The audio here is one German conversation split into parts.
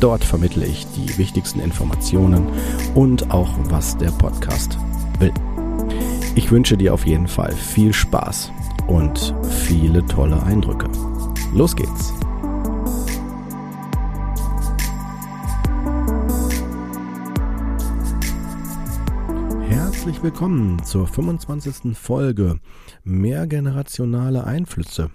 Dort vermittle ich die wichtigsten Informationen und auch, was der Podcast will. Ich wünsche dir auf jeden Fall viel Spaß und viele tolle Eindrücke. Los geht's! Herzlich willkommen zur 25. Folge Mehrgenerationale Einflüsse.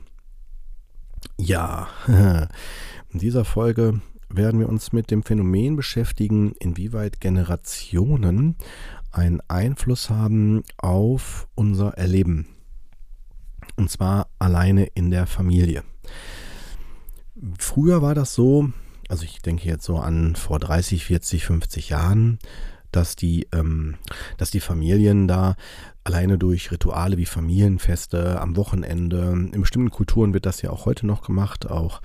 Ja, in dieser Folge werden wir uns mit dem Phänomen beschäftigen, inwieweit Generationen einen Einfluss haben auf unser Erleben. Und zwar alleine in der Familie. Früher war das so, also ich denke jetzt so an vor 30, 40, 50 Jahren, dass die, ähm, dass die Familien da alleine durch Rituale wie Familienfeste am Wochenende, in bestimmten Kulturen wird das ja auch heute noch gemacht, auch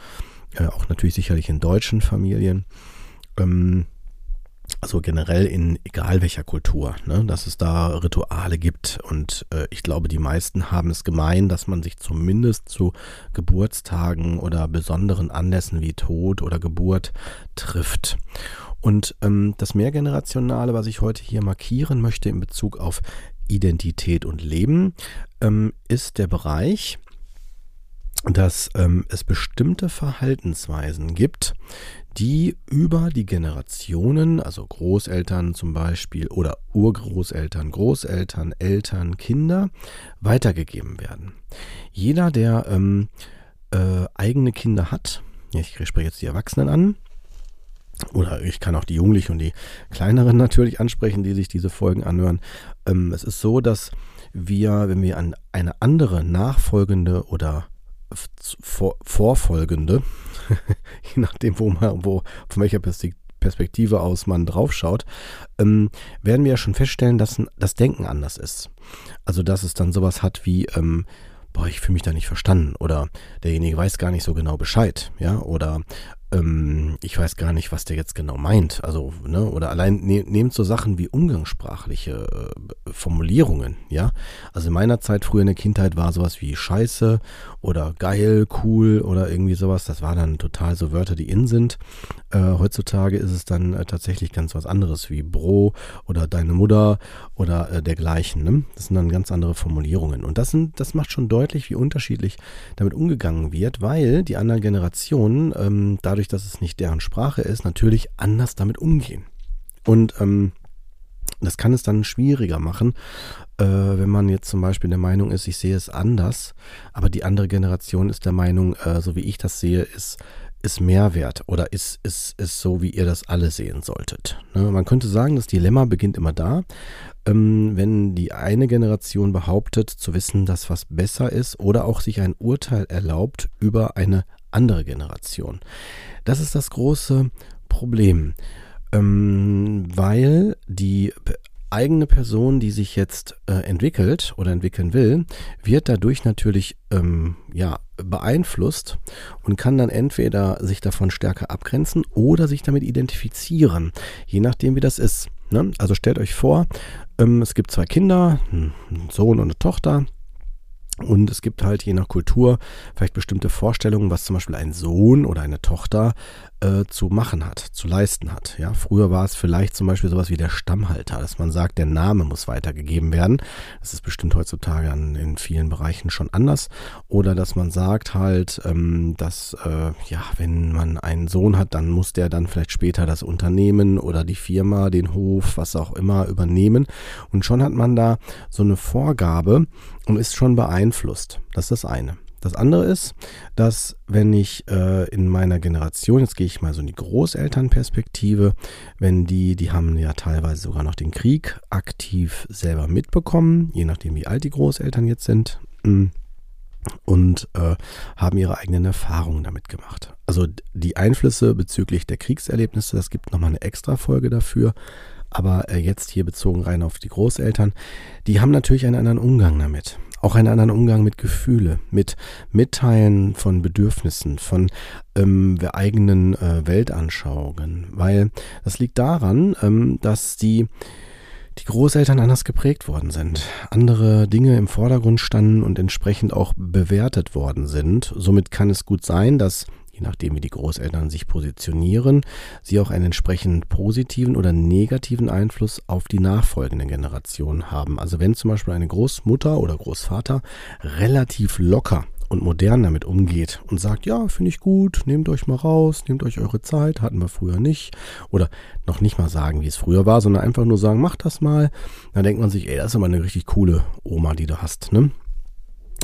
äh, auch natürlich sicherlich in deutschen Familien. Ähm, also generell in egal welcher Kultur, ne, dass es da Rituale gibt. Und äh, ich glaube, die meisten haben es gemein, dass man sich zumindest zu Geburtstagen oder besonderen Anlässen wie Tod oder Geburt trifft. Und ähm, das Mehrgenerationale, was ich heute hier markieren möchte in Bezug auf Identität und Leben, ähm, ist der Bereich, dass ähm, es bestimmte Verhaltensweisen gibt, die über die Generationen, also Großeltern zum Beispiel oder Urgroßeltern, Großeltern, Eltern, Kinder, weitergegeben werden. Jeder, der ähm, äh, eigene Kinder hat, ich spreche jetzt die Erwachsenen an, oder ich kann auch die Jugendlichen und die Kleineren natürlich ansprechen, die sich diese Folgen anhören. Ähm, es ist so, dass wir, wenn wir an eine andere nachfolgende oder vor, vorfolgende, je nachdem, wo man, wo, von welcher Perspektive aus man draufschaut, ähm, werden wir ja schon feststellen, dass das Denken anders ist. Also, dass es dann sowas hat wie, ähm, boah, ich fühle mich da nicht verstanden oder derjenige weiß gar nicht so genau Bescheid, ja, oder ähm, ich weiß gar nicht, was der jetzt genau meint. Also, ne, oder allein ne, nehmt so Sachen wie umgangssprachliche äh, Formulierungen, ja. Also in meiner Zeit früher in der Kindheit war sowas wie Scheiße oder geil, cool oder irgendwie sowas. Das war dann total so Wörter, die in sind. Äh, heutzutage ist es dann äh, tatsächlich ganz was anderes wie Bro oder deine Mutter oder äh, dergleichen. Ne? Das sind dann ganz andere Formulierungen. Und das, sind, das macht schon deutlich, wie unterschiedlich damit umgegangen wird, weil die anderen Generationen ähm, dadurch dadurch, dass es nicht deren Sprache ist, natürlich anders damit umgehen. Und ähm, das kann es dann schwieriger machen, äh, wenn man jetzt zum Beispiel der Meinung ist, ich sehe es anders, aber die andere Generation ist der Meinung, äh, so wie ich das sehe, ist, ist Mehrwert oder ist, ist, ist so, wie ihr das alle sehen solltet. Ne? Man könnte sagen, das Dilemma beginnt immer da, ähm, wenn die eine Generation behauptet zu wissen, dass was besser ist oder auch sich ein Urteil erlaubt über eine andere Generation. Das ist das große Problem, ähm, weil die eigene Person, die sich jetzt äh, entwickelt oder entwickeln will, wird dadurch natürlich ähm, ja, beeinflusst und kann dann entweder sich davon stärker abgrenzen oder sich damit identifizieren, je nachdem wie das ist. Ne? Also stellt euch vor, ähm, es gibt zwei Kinder, ein Sohn und eine Tochter. Und es gibt halt je nach Kultur vielleicht bestimmte Vorstellungen, was zum Beispiel ein Sohn oder eine Tochter äh, zu machen hat, zu leisten hat. Ja, früher war es vielleicht zum Beispiel sowas wie der Stammhalter, dass man sagt, der Name muss weitergegeben werden. Das ist bestimmt heutzutage an, in vielen Bereichen schon anders. Oder dass man sagt halt, ähm, dass äh, ja, wenn man einen Sohn hat, dann muss der dann vielleicht später das Unternehmen oder die Firma, den Hof, was auch immer übernehmen. Und schon hat man da so eine Vorgabe und ist schon beeinflusst. Das ist das eine. Das andere ist, dass wenn ich äh, in meiner Generation, jetzt gehe ich mal so in die Großelternperspektive, wenn die, die haben ja teilweise sogar noch den Krieg aktiv selber mitbekommen, je nachdem wie alt die Großeltern jetzt sind. Hm. und äh, haben ihre eigenen Erfahrungen damit gemacht. Also die Einflüsse bezüglich der Kriegserlebnisse, das gibt nochmal eine extra Folge dafür. Aber äh, jetzt hier bezogen rein auf die Großeltern, die haben natürlich einen anderen Umgang damit. Auch einen anderen Umgang mit Gefühle, mit Mitteilen von Bedürfnissen, von ähm, eigenen äh, Weltanschauungen. Weil das liegt daran, ähm, dass die die Großeltern anders geprägt worden sind, andere Dinge im Vordergrund standen und entsprechend auch bewertet worden sind. Somit kann es gut sein, dass je nachdem wie die Großeltern sich positionieren, sie auch einen entsprechend positiven oder negativen Einfluss auf die nachfolgende Generation haben. Also wenn zum Beispiel eine Großmutter oder Großvater relativ locker und modern damit umgeht und sagt, ja, finde ich gut, nehmt euch mal raus, nehmt euch eure Zeit, hatten wir früher nicht. Oder noch nicht mal sagen, wie es früher war, sondern einfach nur sagen, macht das mal. Dann denkt man sich, ey, das ist aber eine richtig coole Oma, die du hast, ne?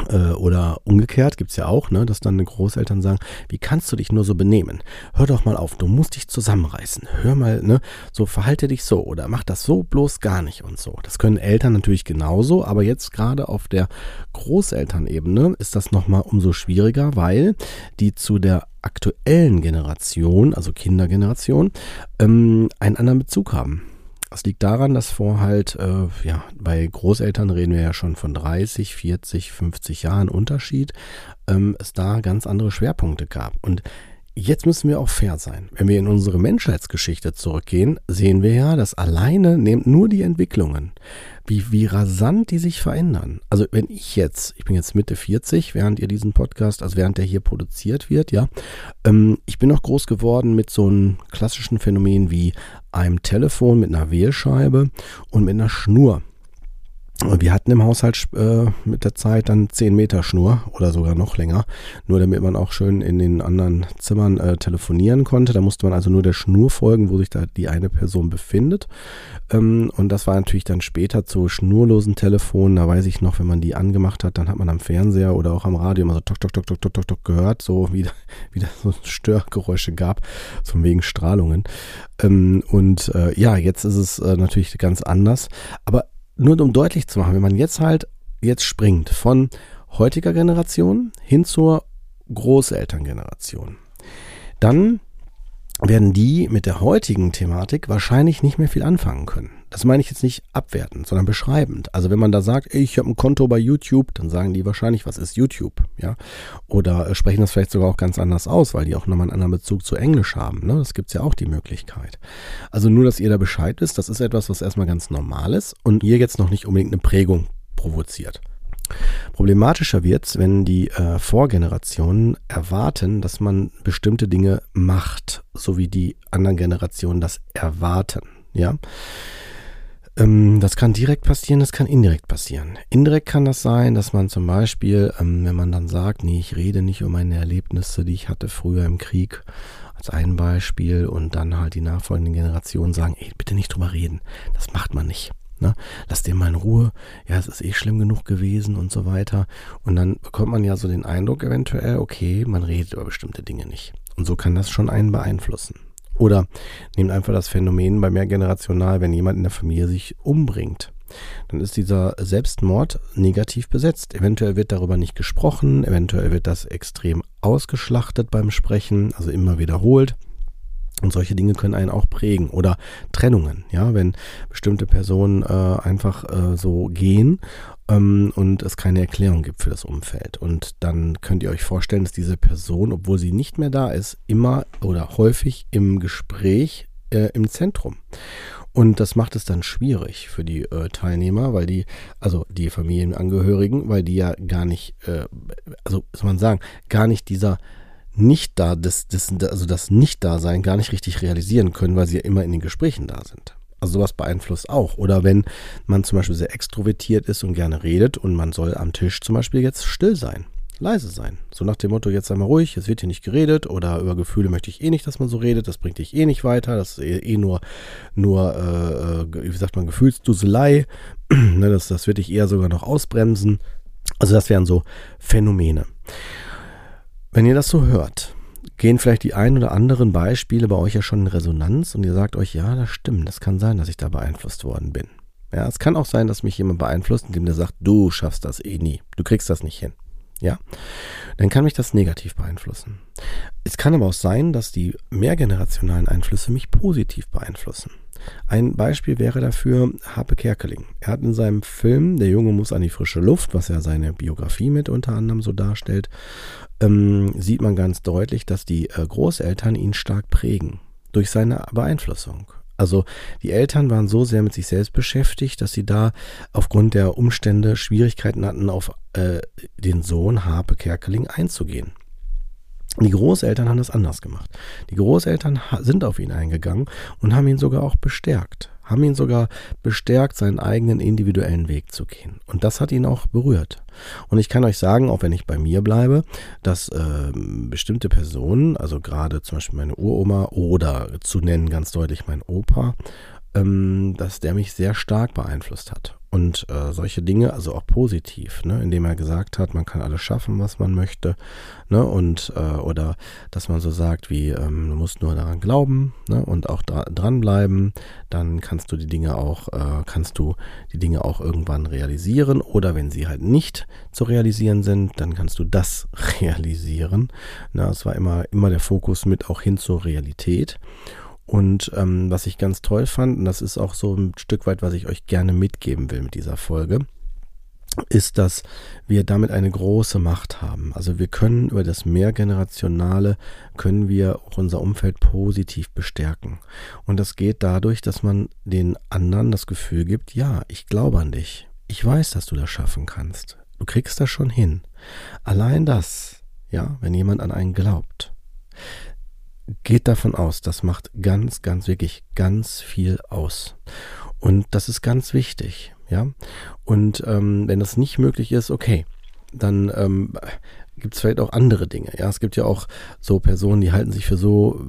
Äh, oder umgekehrt gibt es ja auch, ne, dass dann Großeltern sagen, wie kannst du dich nur so benehmen? Hör doch mal auf, du musst dich zusammenreißen. Hör mal, ne, so verhalte dich so oder mach das so bloß gar nicht und so. Das können Eltern natürlich genauso, aber jetzt gerade auf der Großelternebene ist das nochmal umso schwieriger, weil die zu der aktuellen Generation, also Kindergeneration, ähm, einen anderen Bezug haben. Das liegt daran, dass vor halt, äh, ja, bei Großeltern reden wir ja schon von 30, 40, 50 Jahren Unterschied, ähm, es da ganz andere Schwerpunkte gab. Und Jetzt müssen wir auch fair sein. Wenn wir in unsere Menschheitsgeschichte zurückgehen, sehen wir ja, dass alleine nehmt nur die Entwicklungen, wie, wie rasant die sich verändern. Also wenn ich jetzt, ich bin jetzt Mitte 40, während ihr diesen Podcast, also während der hier produziert wird, ja, ähm, ich bin noch groß geworden mit so einem klassischen Phänomen wie einem Telefon mit einer Wählscheibe und mit einer Schnur. Wir hatten im Haushalt äh, mit der Zeit dann 10 Meter Schnur oder sogar noch länger, nur damit man auch schön in den anderen Zimmern äh, telefonieren konnte. Da musste man also nur der Schnur folgen, wo sich da die eine Person befindet. Ähm, und das war natürlich dann später zu schnurlosen Telefonen. Da weiß ich noch, wenn man die angemacht hat, dann hat man am Fernseher oder auch am Radio immer so tok, tok, tok, tok, tok, tok, tok gehört, so wie, wie das so Störgeräusche gab, so wegen Strahlungen. Ähm, und äh, ja, jetzt ist es äh, natürlich ganz anders. Aber nur um deutlich zu machen, wenn man jetzt halt jetzt springt von heutiger Generation hin zur Großelterngeneration, dann werden die mit der heutigen Thematik wahrscheinlich nicht mehr viel anfangen können. Das meine ich jetzt nicht abwertend, sondern beschreibend. Also wenn man da sagt, ich habe ein Konto bei YouTube, dann sagen die wahrscheinlich, was ist YouTube? Ja? Oder äh, sprechen das vielleicht sogar auch ganz anders aus, weil die auch nochmal einen anderen Bezug zu Englisch haben. Ne? Das gibt's ja auch die Möglichkeit. Also nur, dass ihr da Bescheid wisst, das ist etwas, was erstmal ganz normal ist und ihr jetzt noch nicht unbedingt eine Prägung provoziert. Problematischer wird's, wenn die äh, Vorgenerationen erwarten, dass man bestimmte Dinge macht, so wie die anderen Generationen das erwarten. Ja. Ähm, das kann direkt passieren, das kann indirekt passieren. Indirekt kann das sein, dass man zum Beispiel, ähm, wenn man dann sagt, nee, ich rede nicht um meine Erlebnisse, die ich hatte früher im Krieg, als ein Beispiel, und dann halt die nachfolgenden Generationen sagen, ey, bitte nicht drüber reden. Das macht man nicht. Ne? Lass den mal in Ruhe. Ja, es ist eh schlimm genug gewesen und so weiter. Und dann bekommt man ja so den Eindruck eventuell, okay, man redet über bestimmte Dinge nicht. Und so kann das schon einen beeinflussen. Oder nehmt einfach das Phänomen bei mehrgenerational, wenn jemand in der Familie sich umbringt. Dann ist dieser Selbstmord negativ besetzt. Eventuell wird darüber nicht gesprochen, eventuell wird das extrem ausgeschlachtet beim Sprechen, also immer wiederholt. Und solche Dinge können einen auch prägen. Oder Trennungen, ja, wenn bestimmte Personen äh, einfach äh, so gehen ähm, und es keine Erklärung gibt für das Umfeld. Und dann könnt ihr euch vorstellen, dass diese Person, obwohl sie nicht mehr da ist, immer oder häufig im Gespräch äh, im Zentrum. Und das macht es dann schwierig für die äh, Teilnehmer, weil die, also die Familienangehörigen, weil die ja gar nicht, äh, also soll man sagen, gar nicht dieser nicht da, das, das, also das Nicht-Dasein gar nicht richtig realisieren können, weil sie ja immer in den Gesprächen da sind. Also sowas beeinflusst auch. Oder wenn man zum Beispiel sehr extrovertiert ist und gerne redet und man soll am Tisch zum Beispiel jetzt still sein, leise sein. So nach dem Motto, jetzt sei mal ruhig, es wird hier nicht geredet oder über Gefühle möchte ich eh nicht, dass man so redet, das bringt dich eh nicht weiter, das ist eh, eh nur, nur äh, äh wie sagt man, Gefühlsduselei, ne, das, das wird dich eher sogar noch ausbremsen. Also das wären so Phänomene. Wenn ihr das so hört, gehen vielleicht die ein oder anderen Beispiele bei euch ja schon in Resonanz und ihr sagt euch, ja, das stimmt, das kann sein, dass ich da beeinflusst worden bin. Ja, es kann auch sein, dass mich jemand beeinflusst, indem der sagt, du schaffst das eh nie, du kriegst das nicht hin. ja, dann kann mich das negativ beeinflussen. Es kann aber auch sein, dass die mehrgenerationalen Einflüsse mich positiv beeinflussen. Ein Beispiel wäre dafür Harpe Kerkeling. Er hat in seinem Film Der Junge muss an die frische Luft, was ja seine Biografie mit unter anderem so darstellt, ähm, sieht man ganz deutlich, dass die äh, Großeltern ihn stark prägen durch seine Beeinflussung. Also die Eltern waren so sehr mit sich selbst beschäftigt, dass sie da aufgrund der Umstände Schwierigkeiten hatten, auf äh, den Sohn Harpe Kerkeling einzugehen. Die Großeltern haben das anders gemacht. Die Großeltern sind auf ihn eingegangen und haben ihn sogar auch bestärkt. Haben ihn sogar bestärkt, seinen eigenen individuellen Weg zu gehen. Und das hat ihn auch berührt. Und ich kann euch sagen, auch wenn ich bei mir bleibe, dass äh, bestimmte Personen, also gerade zum Beispiel meine Uroma oder zu nennen ganz deutlich mein Opa, ähm, dass der mich sehr stark beeinflusst hat. Und äh, solche Dinge, also auch positiv, ne, indem er gesagt hat, man kann alles schaffen, was man möchte, ne, und äh, oder dass man so sagt, wie ähm, du musst nur daran glauben, ne, und auch dra dranbleiben, dann kannst du die Dinge auch, äh, kannst du die Dinge auch irgendwann realisieren, oder wenn sie halt nicht zu realisieren sind, dann kannst du das realisieren. Na, es war immer immer der Fokus mit auch hin zur Realität. Und ähm, was ich ganz toll fand, und das ist auch so ein Stück weit, was ich euch gerne mitgeben will mit dieser Folge, ist, dass wir damit eine große Macht haben. Also wir können über das Mehrgenerationale, können wir auch unser Umfeld positiv bestärken. Und das geht dadurch, dass man den anderen das Gefühl gibt, ja, ich glaube an dich. Ich weiß, dass du das schaffen kannst. Du kriegst das schon hin. Allein das, ja, wenn jemand an einen glaubt, geht davon aus, das macht ganz, ganz, wirklich ganz viel aus. Und das ist ganz wichtig, ja. Und ähm, wenn das nicht möglich ist, okay, dann ähm, gibt es vielleicht auch andere Dinge. Ja, es gibt ja auch so Personen, die halten sich für so,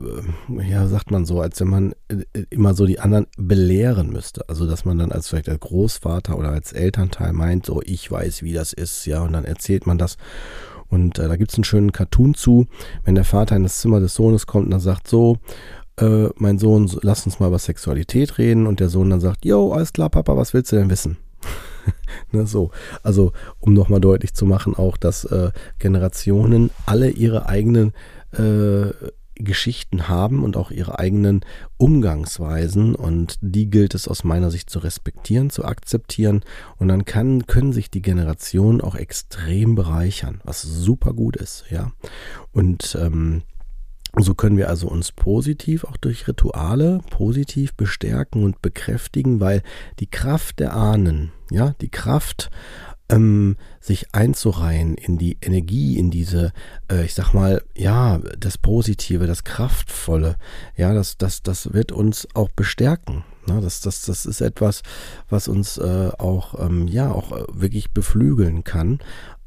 äh, ja, sagt man so, als wenn man äh, immer so die anderen belehren müsste. Also, dass man dann als vielleicht als Großvater oder als Elternteil meint, so, ich weiß, wie das ist, ja, und dann erzählt man das. Und äh, da gibt es einen schönen Cartoon zu, wenn der Vater in das Zimmer des Sohnes kommt und dann sagt so, äh, mein Sohn, lass uns mal über Sexualität reden. Und der Sohn dann sagt, yo, alles klar, Papa, was willst du denn wissen? ne, so. Also, um nochmal deutlich zu machen, auch, dass äh, Generationen alle ihre eigenen äh, Geschichten haben und auch ihre eigenen Umgangsweisen und die gilt es aus meiner Sicht zu respektieren, zu akzeptieren und dann kann, können sich die Generationen auch extrem bereichern, was super gut ist, ja. Und ähm, so können wir also uns positiv auch durch Rituale positiv bestärken und bekräftigen, weil die Kraft der Ahnen, ja, die Kraft ähm, sich einzureihen in die Energie, in diese, äh, ich sag mal, ja, das Positive, das Kraftvolle, ja, das, das, das wird uns auch bestärken. Ne? Das, das, das ist etwas, was uns äh, auch, ähm, ja, auch äh, wirklich beflügeln kann.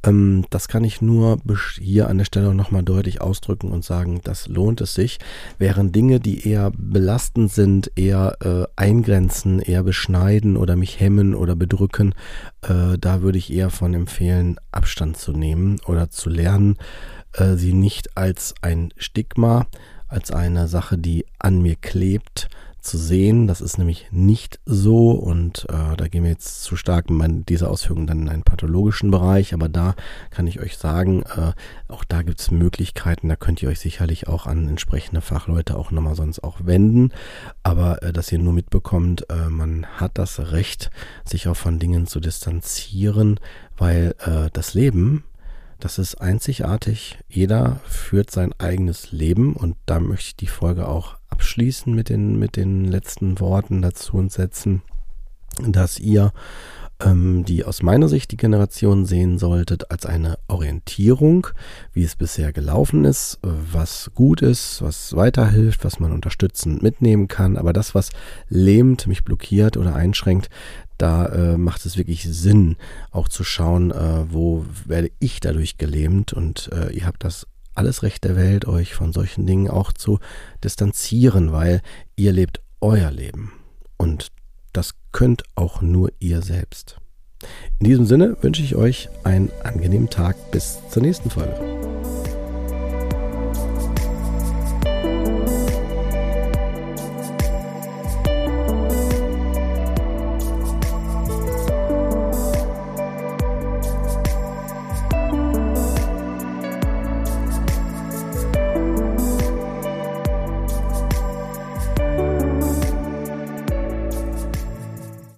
Ähm, das kann ich nur hier an der Stelle nochmal deutlich ausdrücken und sagen, das lohnt es sich. Während Dinge, die eher belastend sind, eher äh, eingrenzen, eher beschneiden oder mich hemmen oder bedrücken, äh, da würde ich eher von empfehlen, Abstand zu nehmen oder zu lernen, äh, sie nicht als ein Stigma, als eine Sache, die an mir klebt, zu sehen. Das ist nämlich nicht so und äh, da gehen wir jetzt zu stark in dieser Ausführung dann in einen pathologischen Bereich, aber da kann ich euch sagen, äh, auch da gibt es Möglichkeiten, da könnt ihr euch sicherlich auch an entsprechende Fachleute auch nochmal sonst auch wenden, aber äh, dass ihr nur mitbekommt, äh, man hat das Recht, sich auch von Dingen zu distanzieren, weil äh, das Leben das ist einzigartig. Jeder führt sein eigenes Leben und da möchte ich die Folge auch abschließen mit den, mit den letzten Worten dazu und setzen, dass ihr ähm, die aus meiner Sicht die Generation sehen solltet als eine Orientierung, wie es bisher gelaufen ist, was gut ist, was weiterhilft, was man unterstützend mitnehmen kann. Aber das, was lähmt, mich blockiert oder einschränkt, da äh, macht es wirklich Sinn, auch zu schauen, äh, wo werde ich dadurch gelähmt und äh, ihr habt das alles Recht der Welt, euch von solchen Dingen auch zu distanzieren, weil ihr lebt euer Leben und das könnt auch nur ihr selbst. In diesem Sinne wünsche ich euch einen angenehmen Tag bis zur nächsten Folge.